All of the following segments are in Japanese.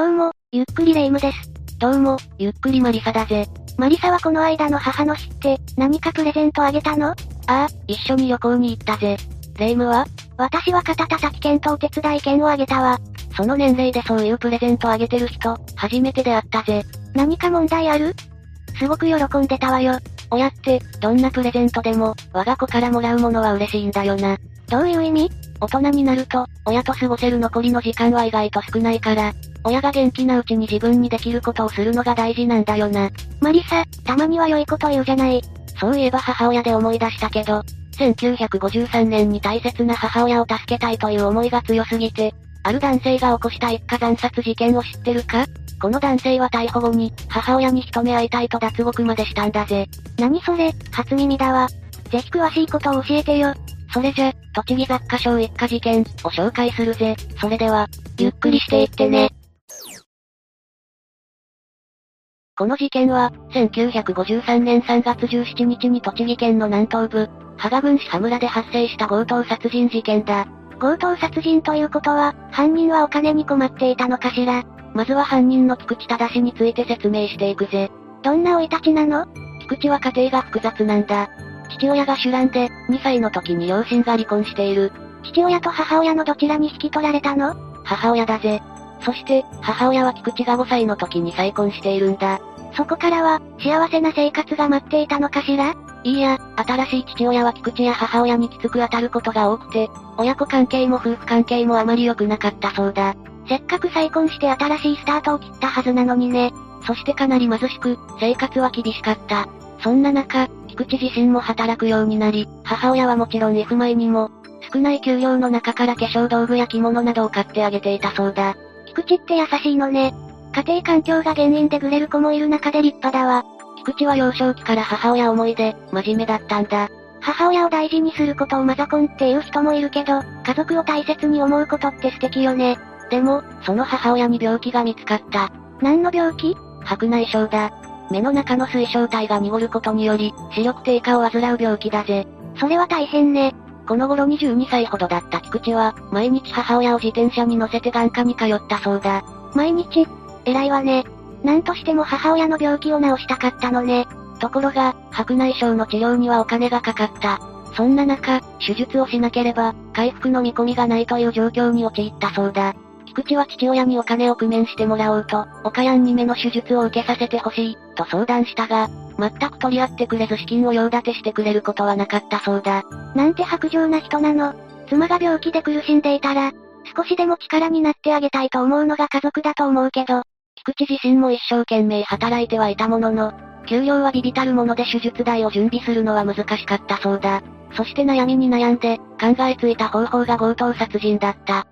どうも、ゆっくりレ夢ムです。どうも、ゆっくりマリサだぜ。マリサはこの間の母の日って、何かプレゼントあげたの？ああ、一緒に旅行に行ったぜ。レ夢ムは？私は肩叩き券とお手伝い券をあげたわ。その年齢でそういうプレゼントあげてる人、初めて出会ったぜ。何か問題ある？すごく喜んでたわよ。親って、どんなプレゼントでも、我が子からもらうものは嬉しいんだよな。どういう意味？大人になると、親と過ごせる残りの時間は意外と少ないから、親が元気なうちに自分にできることをするのが大事なんだよな。マリサ、たまには良いこと言うじゃない。そういえば母親で思い出したけど、1953年に大切な母親を助けたいという思いが強すぎて、ある男性が起こした一家惨殺事件を知ってるか？この男性は逮捕後に、母親に一目会いたいと脱獄までしたんだぜ。何それ、初耳だわ。ぜひ詳しいことを教えてよ。それじゃ、栃木雑貨商一家事件を紹介するぜ。それでは、ゆっくりしていってね。この事件は、1953年3月17日に栃木県の南東部、芳賀郡市羽村で発生した強盗殺人事件だ。強盗殺人ということは、犯人はお金に困っていたのかしら？まずは犯人の菊池正について説明していくぜ。どんな生い立ちなの？菊池は家庭が複雑なんだ。父親が主乱で、2歳の時に両親が離婚している。父親と母親のどちらに引き取られたの？母親だぜ。そして、母親は菊池が5歳の時に再婚しているんだ。そこからは、幸せな生活が待っていたのかしら？いいや、新しい父親は菊池や母親にきつく当たることが多くて、親子関係も夫婦関係もあまり良くなかったそうだ。せっかく再婚して新しいスタートを切ったはずなのにね。そしてかなり貧しく、生活は厳しかった。そんな中、菊池自身も働くようになり、母親はもちろん F 前にも、少ない給料の中から化粧道具や着物などを買ってあげていたそうだ。菊池って優しいのね。家庭環境が原因でグレる子もいる中で立派だわ。菊池は幼少期から母親思いで、真面目だったんだ。母親を大事にすることをマザコンっていう人もいるけど、家族を大切に思うことって素敵よね。でも、その母親に病気が見つかった。何の病気？白内障だ。目の中の水晶体が濁ることにより、視力低下を患う病気だぜ。それは大変ね。この頃22歳ほどだった菊池は、毎日母親を自転車に乗せて眼科に通ったそうだ。毎日？偉いわね。なんとしても母親の病気を治したかったのね。ところが、白内障の治療にはお金がかかった。そんな中、手術をしなければ、回復の見込みがないという状況に陥ったそうだ。菊池は父親にお金を工面してもらおうと、岡谷に目の手術を受けさせてほしい、と相談したが、全く取り合ってくれず資金を用立てしてくれることはなかったそうだ。なんて薄情な人なの。妻が病気で苦しんでいたら、少しでも力になってあげたいと思うのが家族だと思うけど、菊池自身も一生懸命働いてはいたものの、給料はビビたるもので手術代を準備するのは難しかったそうだ。そして悩みに悩んで、考えついた方法が強盗殺人だった。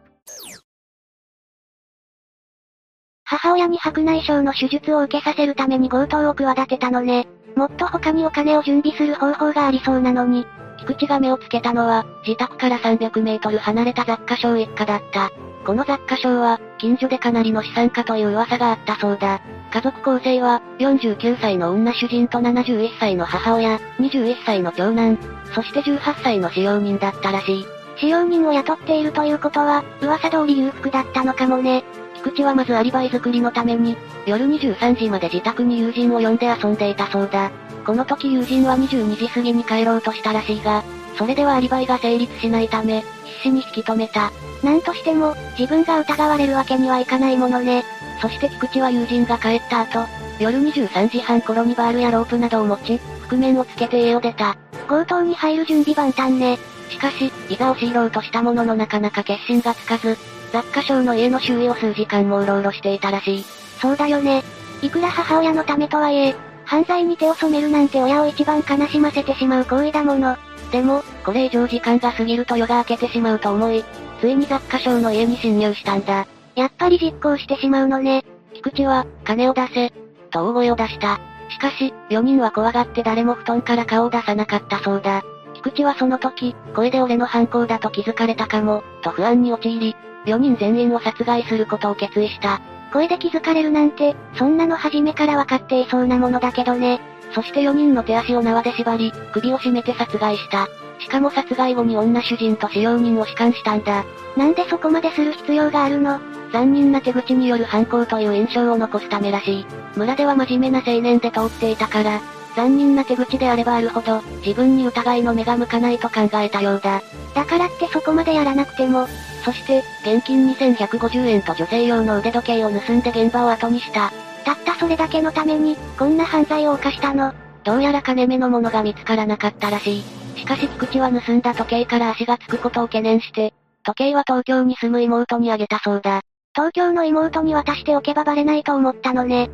母親に白内障の手術を受けさせるために強盗を企てたのね。もっと他にお金を準備する方法がありそうなのに。菊池が目をつけたのは、自宅から300メートル離れた雑貨商一家だった。この雑貨商は、近所でかなりの資産家という噂があったそうだ。家族構成は、49歳の女主人と71歳の母親、21歳の長男、そして18歳の使用人だったらしい。使用人を雇っているということは、噂通り裕福だったのかもね。菊池はまずアリバイ作りのために、夜23時まで自宅に友人を呼んで遊んでいたそうだ。この時友人は22時過ぎに帰ろうとしたらしいが、それではアリバイが成立しないため、必死に引き止めた。なんとしても、自分が疑われるわけにはいかないものね。そして菊池は友人が帰った後、夜23時半頃にバールやロープなどを持ち、覆面をつけて家を出た。強盗に入る準備万端ね。しかし、いざ押し入ろうとしたもののなかなか決心がつかず、雑貨商の家の周囲を数時間もうろうろしていたらしい。そうだよね。いくら母親のためとはいえ、犯罪に手を染めるなんて親を一番悲しませてしまう行為だもの。でも、これ以上時間が過ぎると夜が明けてしまうと思い、ついに雑貨商の家に侵入したんだ。やっぱり実行してしまうのね。菊池は、金を出せ、と大声を出した。しかし、4人は怖がって誰も布団から顔を出さなかったそうだ。菊池はその時、声で俺の犯行だと気づかれたかも、と不安に陥り、4人全員を殺害することを決意した。声で気づかれるなんて、そんなの初めからわかっていそうなものだけどね。そして4人の手足を縄で縛り、首を絞めて殺害した。しかも殺害後に女主人と使用人を仕官したんだ。なんでそこまでする必要があるの？残忍な手口による犯行という印象を残すためらしい。村では真面目な青年で通っていたから、残忍な手口であればあるほど、自分に疑いの目が向かないと考えたようだ。だからってそこまでやらなくても。そして、現金2150円と女性用の腕時計を盗んで現場を後にした。たったそれだけのために、こんな犯罪を犯したの。どうやら金目のものが見つからなかったらしい。しかし菊池は盗んだ時計から足がつくことを懸念して、時計は東京に住む妹にあげたそうだ。東京の妹に渡しておけばバレないと思ったのね。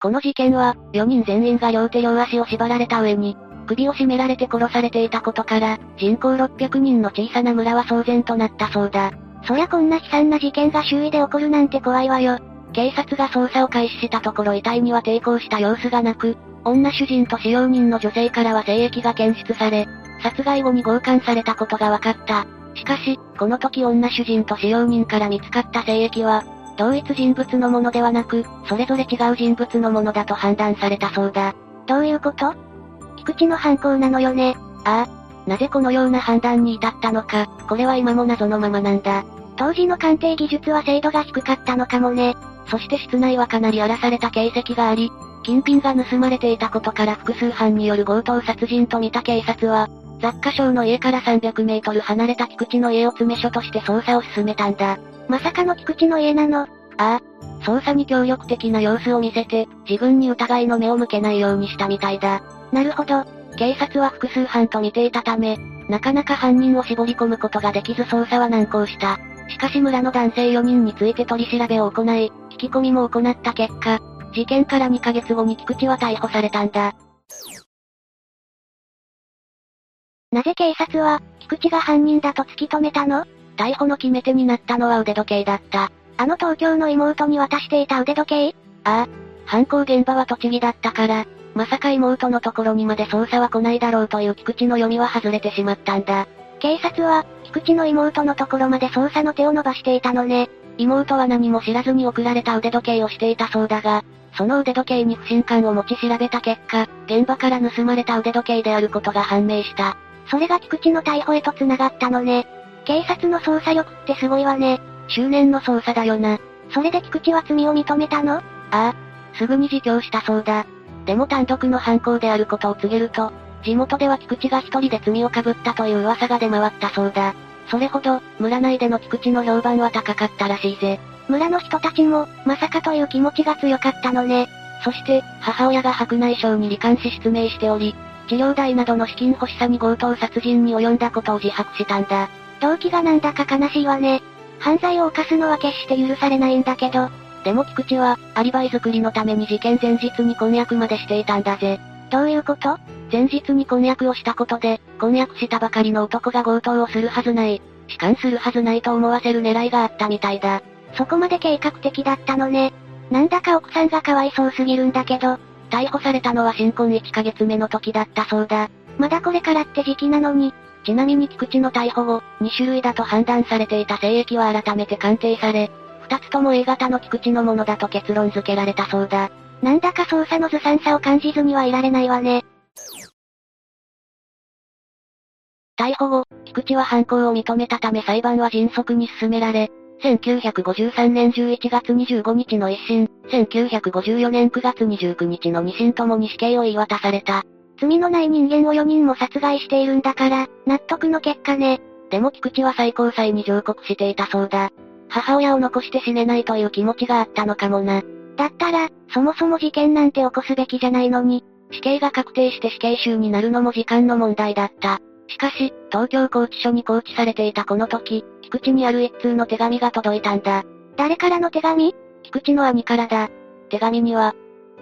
この事件は、4人全員が両手両足を縛られた上に、首を絞められて殺されていたことから、人口600人の小さな村は騒然となったそうだ。そりゃこんな悲惨な事件が周囲で起こるなんて怖いわよ。警察が捜査を開始したところ遺体には抵抗した様子がなく、女主人と使用人の女性からは精液が検出され、殺害後に強姦されたことが分かった。しかし、この時女主人と使用人から見つかった精液は、同一人物のものではなく、それぞれ違う人物のものだと判断されたそうだ。どういうこと？菊池の犯行なのよね。ああ。なぜこのような判断に至ったのか、これは今も謎のままなんだ。当時の鑑定技術は精度が低かったのかもね。そして室内はかなり荒らされた形跡があり、金品が盗まれていたことから複数犯による強盗殺人と見た警察は、雑貨商の家から300メートル離れた菊池の家を詰め所として捜査を進めたんだ。まさかの菊池の家なのああ。捜査に協力的な様子を見せて、自分に疑いの目を向けないようにしたみたいだ。なるほど。警察は複数犯と見ていたため、なかなか犯人を絞り込むことができず捜査は難航した。しかし村の男性4人について取り調べを行い、聞き込みも行った結果、事件から2ヶ月後に菊池は逮捕されたんだ。なぜ警察は、菊池が犯人だと突き止めたの？逮捕の決め手になったのは腕時計だった。あの東京の妹に渡していた腕時計？ああ。犯行現場は栃木だったから、まさか妹のところにまで捜査は来ないだろうという菊池の読みは外れてしまったんだ。警察は、菊池の妹のところまで捜査の手を伸ばしていたのね。妹は何も知らずに送られた腕時計をしていたそうだが、その腕時計に不信感を持ち調べた結果、現場から盗まれた腕時計であることが判明した。それが菊池の逮捕へと繋がったのね。警察の捜査力ってすごいわね。執念の捜査だよな。それで菊池は罪を認めたの？ああ。すぐに自供したそうだ。でも単独の犯行であることを告げると、地元では菊池が一人で罪をかぶったという噂が出回ったそうだ。それほど、村内での菊池の評判は高かったらしいぜ。村の人たちも、まさかという気持ちが強かったのね。そして、母親が白内障に罹患し失明しており、治療代などの資金欲しさに強盗殺人に及んだことを自白したんだ。動機がなんだか悲しいわね。犯罪を犯すのは決して許されないんだけど。でも菊池は、アリバイ作りのために事件前日に婚約までしていたんだぜ。どういうこと？前日に婚約をしたことで、婚約したばかりの男が強盗をするはずない。痴漢するはずないと思わせる狙いがあったみたいだ。そこまで計画的だったのね。なんだか奥さんがかわいそうすぎるんだけど。逮捕されたのは新婚1ヶ月目の時だったそうだ。まだこれからって時期なのに。ちなみに菊池の逮捕後、2種類だと判断されていた精液は改めて鑑定され、2つとも A 型の菊池のものだと結論付けられたそうだ。なんだか捜査のずさんさを感じずにはいられないわね。逮捕後、菊池は犯行を認めたため裁判は迅速に進められ、1953年11月25日の一審、1954年9月29日の二審ともに死刑を言い渡された。罪のない人間を4人も殺害しているんだから、納得の結果ね。でも菊池は最高裁に上告していたそうだ。母親を残して死ねないという気持ちがあったのかもな。だったら、そもそも事件なんて起こすべきじゃないのに。死刑が確定して死刑囚になるのも時間の問題だった。しかし、東京拘置所に拘置されていたこの時、菊池にある一通の手紙が届いたんだ。誰からの手紙？菊池の兄からだ。手紙には、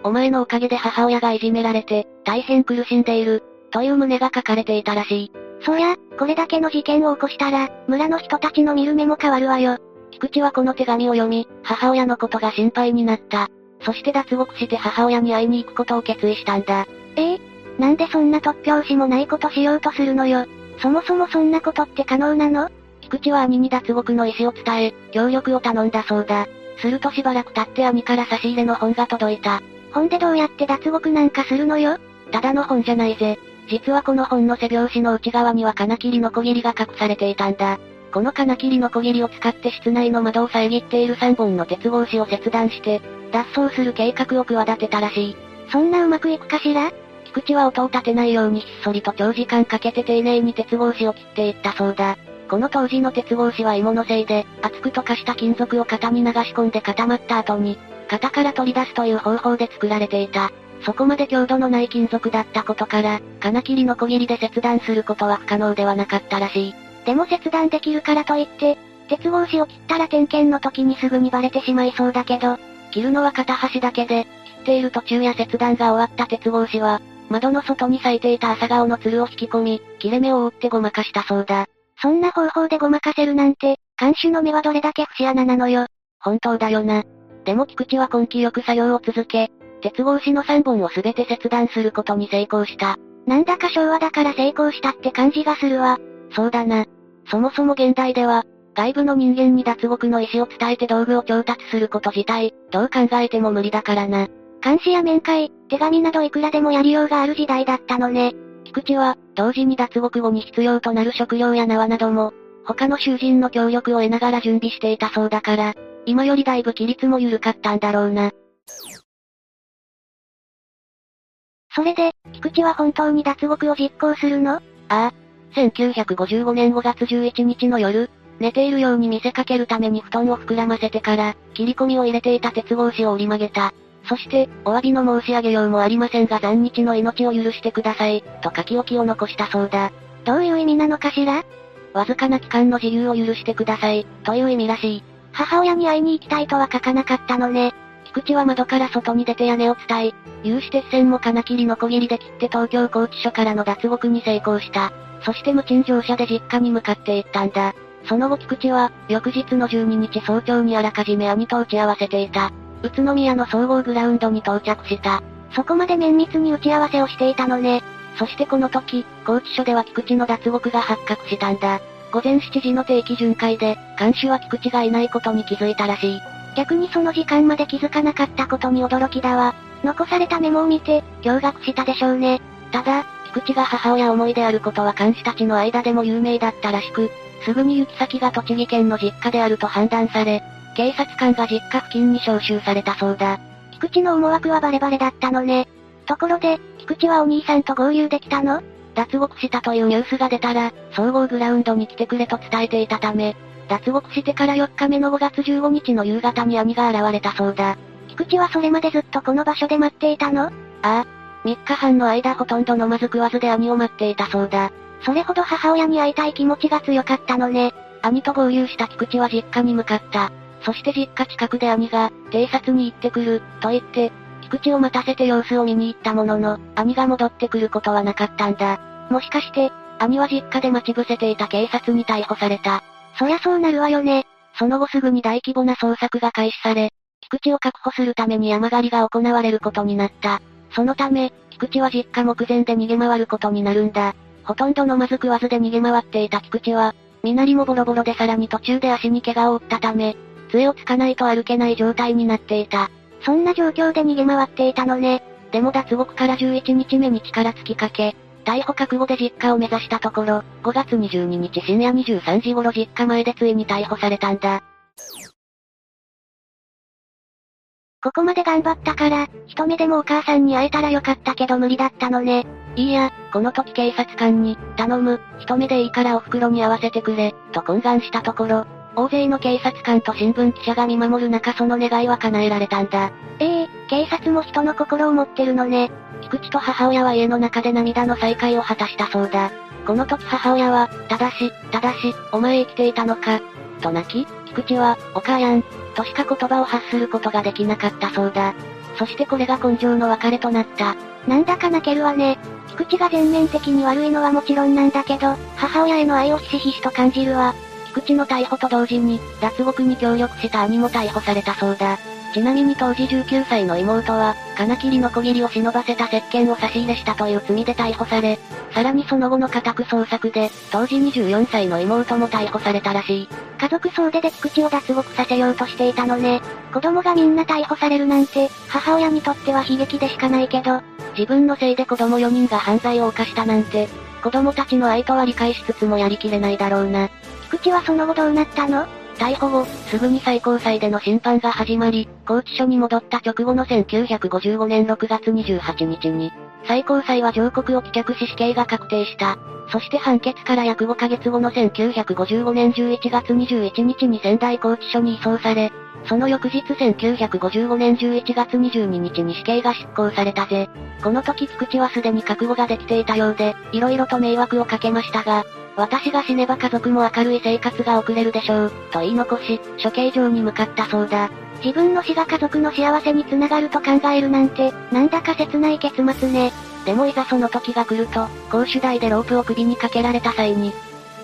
お前のおかげで母親がいじめられて、大変苦しんでいる、という旨が書かれていたらしい。そりゃ、これだけの事件を起こしたら、村の人たちの見る目も変わるわよ。菊池はこの手紙を読み、母親のことが心配になった。そして脱獄して母親に会いに行くことを決意したんだ。ええなんでそんな突拍子もないことしようとするのよ。そもそもそんなことって可能なの？菊池は兄に脱獄の意思を伝え、協力を頼んだそうだ。するとしばらく経って兄から差し入れの本が届いた。本でどうやって脱獄なんかするのよ？ただの本じゃないぜ。実はこの本の背表紙の内側には金切りのこぎりが隠されていたんだ。この金切りのこぎりを使って室内の窓を遮っている3本の鉄格子を切断して、脱走する計画を企てたらしい。そんなうまくいくかしら？菊池は音を立てないようにひっそりと長時間かけて丁寧に鉄格子を切っていったそうだ。この当時の鉄格子は芋のせいで、熱く溶かした金属を型に流し込んで固まった後に、型から取り出すという方法で作られていた。そこまで強度のない金属だったことから、金切りの小切りで切断することは不可能ではなかったらしい。でも切断できるからといって、鉄格子を切ったら点検の時にすぐにバレてしまいそうだけど、切るのは片端だけで、切っている途中や切断が終わった鉄格子は、窓の外に咲いていた朝顔の鶴を引き込み、切れ目を覆ってごまかしたそうだ。そんな方法でごまかせるなんて、監守の目はどれだけ節穴なのよ。本当だよな。でも菊池は根気よく作業を続け、鉄格子の3本をすべて切断することに成功した。なんだか昭和だから成功したって感じがするわ。そうだな。そもそも現代では、外部の人間に脱獄の意思を伝えて道具を調達すること自体、どう考えても無理だからな。監視や面会、手紙などいくらでもやりようがある時代だったのね。菊池は、同時に脱獄後に必要となる食料や縄なども、他の囚人の協力を得ながら準備していたそうだから、今よりだいぶ規律も緩かったんだろうな。それで、菊池は本当に脱獄を実行するの？ああ。1955年5月11日の夜、寝ているように見せかけるために布団を膨らませてから、切り込みを入れていた鉄格子を折り曲げた。そして、お詫びの申し上げようもありませんが残日の命を許してください、と書き置きを残したそうだ。どういう意味なのかしら？わずかな期間の自由を許してください、という意味らしい。母親に会いに行きたいとは書かなかったのね。菊池は窓から外に出て屋根を伝え、有刺鉄線も金切りのこぎりで切って東京拘置所からの脱獄に成功した。そして無賃乗車で実家に向かって行ったんだ。その後菊池は、翌日の12日早朝にあらかじめ兄と打ち合わせていた。宇都宮の総合グラウンドに到着した。そこまで綿密に打ち合わせをしていたのね。そしてこの時、高知署では菊池の脱獄が発覚したんだ。午前7時の定期巡回で、監視は菊池がいないことに気づいたらしい。逆にその時間まで気づかなかったことに驚きだわ。残されたメモを見て、驚愕したでしょうね。ただ、菊池が母親思いであることは監視たちの間でも有名だったらしく、すぐに行き先が栃木県の実家であると判断され、警察官が実家付近に招集されたそうだ。菊池の思惑はバレバレだったのね。ところで、菊池はお兄さんと合流できたの？脱獄したというニュースが出たら、総合グラウンドに来てくれと伝えていたため、脱獄してから4日目の5月15日の夕方に兄が現れたそうだ。菊池はそれまでずっとこの場所で待っていたの？ああ。3日半の間ほとんど飲まず食わずで兄を待っていたそうだ。それほど母親に会いたい気持ちが強かったのね。兄と合流した菊池は実家に向かった。そして実家近くで兄が、偵察に行ってくる、と言って、菊池を待たせて様子を見に行ったものの、兄が戻ってくることはなかったんだ。もしかして、兄は実家で待ち伏せていた警察に逮捕された。そりゃそうなるわよね。その後すぐに大規模な捜索が開始され、菊池を確保するために山狩りが行われることになった。そのため、菊池は実家目前で逃げ回ることになるんだ。ほとんど飲まず食わずで逃げ回っていた菊池は、身なりもボロボロでさらに途中で足に怪我を負ったため、杖をつかないと歩けない状態になっていた。そんな状況で逃げ回っていたのね。でも脱獄から11日目に力尽きかけ、逮捕覚悟で実家を目指したところ、5月22日深夜23時頃実家前でついに逮捕されたんだ。ここまで頑張ったから、一目でもお母さんに会えたらよかったけど無理だったのね。いいや、この時警察官に、頼む、一目でいいからお袋に会わせてくれ、と懇願したところ、大勢の警察官と新聞記者が見守る中その願いは叶えられたんだ。ええ、警察も人の心を持ってるのね。菊池と母親は家の中で涙の再会を果たしたそうだ。この時母親は、ただし、ただし、お前生きていたのか、と泣き、菊池は、お母やん、としか言葉を発することができなかったそうだ。そしてこれが根性の別れとなった。なんだか泣けるわね。菊池が全面的に悪いのはもちろんなんだけど、母親への愛をひしひしと感じるわ。菊池の逮捕と同時に、脱獄に協力した兄も逮捕されたそうだ。ちなみに当時19歳の妹は、金切りのこぎりを忍ばせた石鹸を差し入れしたという罪で逮捕され、さらにその後の家宅捜索で、当時24歳の妹も逮捕されたらしい。家族総出で菊池を脱獄させようとしていたのね。子供がみんな逮捕されるなんて、母親にとっては悲劇でしかないけど、自分のせいで子供4人が犯罪を犯したなんて、子供たちの愛とは理解しつつもやりきれないだろうな。菊池はその後どうなったの？逮捕後、すぐに最高裁での審判が始まり、拘置所に戻った直後の1955年6月28日に、最高裁は上告を棄却し死刑が確定した。そして判決から約5ヶ月後の1955年11月21日に仙台拘置所に移送され、その翌日1955年11月22日に死刑が執行されたぜ。この時菊池はすでに覚悟ができていたようで、色々と迷惑をかけましたが、私が死ねば家族も明るい生活が送れるでしょう、と言い残し、処刑場に向かったそうだ。自分の死が家族の幸せにつながると考えるなんて、なんだか切ない結末ね。でもいざその時が来ると、公主台でロープを首にかけられた際に、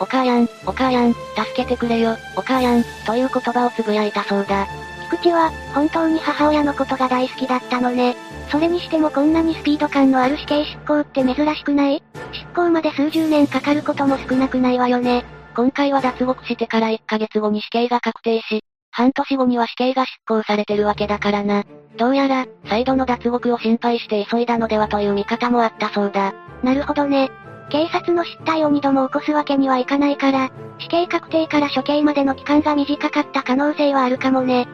お母やん、お母やん、助けてくれよ、お母やん、という言葉をつぶやいたそうだ。菊池は、本当に母親のことが大好きだったのね。それにしてもこんなにスピード感のある死刑執行って珍しくない？執行まで数十年かかることも少なくないわよね。今回は脱獄してから1ヶ月後に死刑が確定し、半年後には死刑が執行されてるわけだからな。どうやら、再度の脱獄を心配して急いだのではという見方もあったそうだ。なるほどね。警察の失態を二度も起こすわけにはいかないから、死刑確定から処刑までの期間が短かった可能性はあるかもね。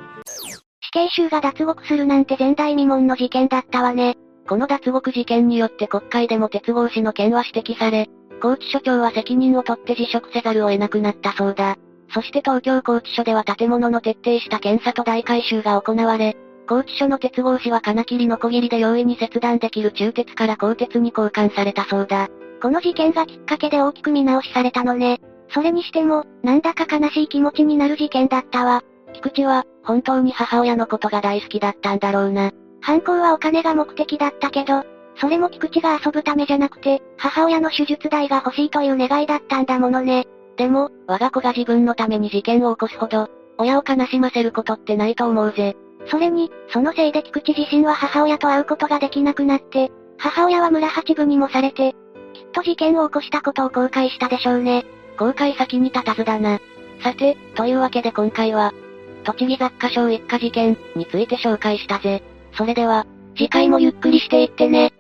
死刑囚が脱獄するなんて前代未聞の事件だったわね。この脱獄事件によって国会でも鉄合士の件は指摘され、高知所長は責任を取って辞職せざるを得なくなったそうだ。そして東京高知署では建物の徹底した検査と大改修が行われ、高知署の鉄合士は金切りのこぎりで容易に切断できる中鉄から鋼鉄に交換されたそうだ。この事件がきっかけで大きく見直しされたのね。それにしても、なんだか悲しい気持ちになる事件だったわ。菊池は、本当に母親のことが大好きだったんだろうな。犯行はお金が目的だったけど、それも菊池が遊ぶためじゃなくて、母親の手術代が欲しいという願いだったんだものね。でも、我が子が自分のために事件を起こすほど、親を悲しませることってないと思うぜ。それに、そのせいで菊池自身は母親と会うことができなくなって、母親は村八分にもされて、きっと事件を起こしたことを後悔したでしょうね。後悔先に立たずだな。さて、というわけで今回は、栃木雑貨商一家事件について紹介したぜ。それでは、次回もゆっくりしていってね。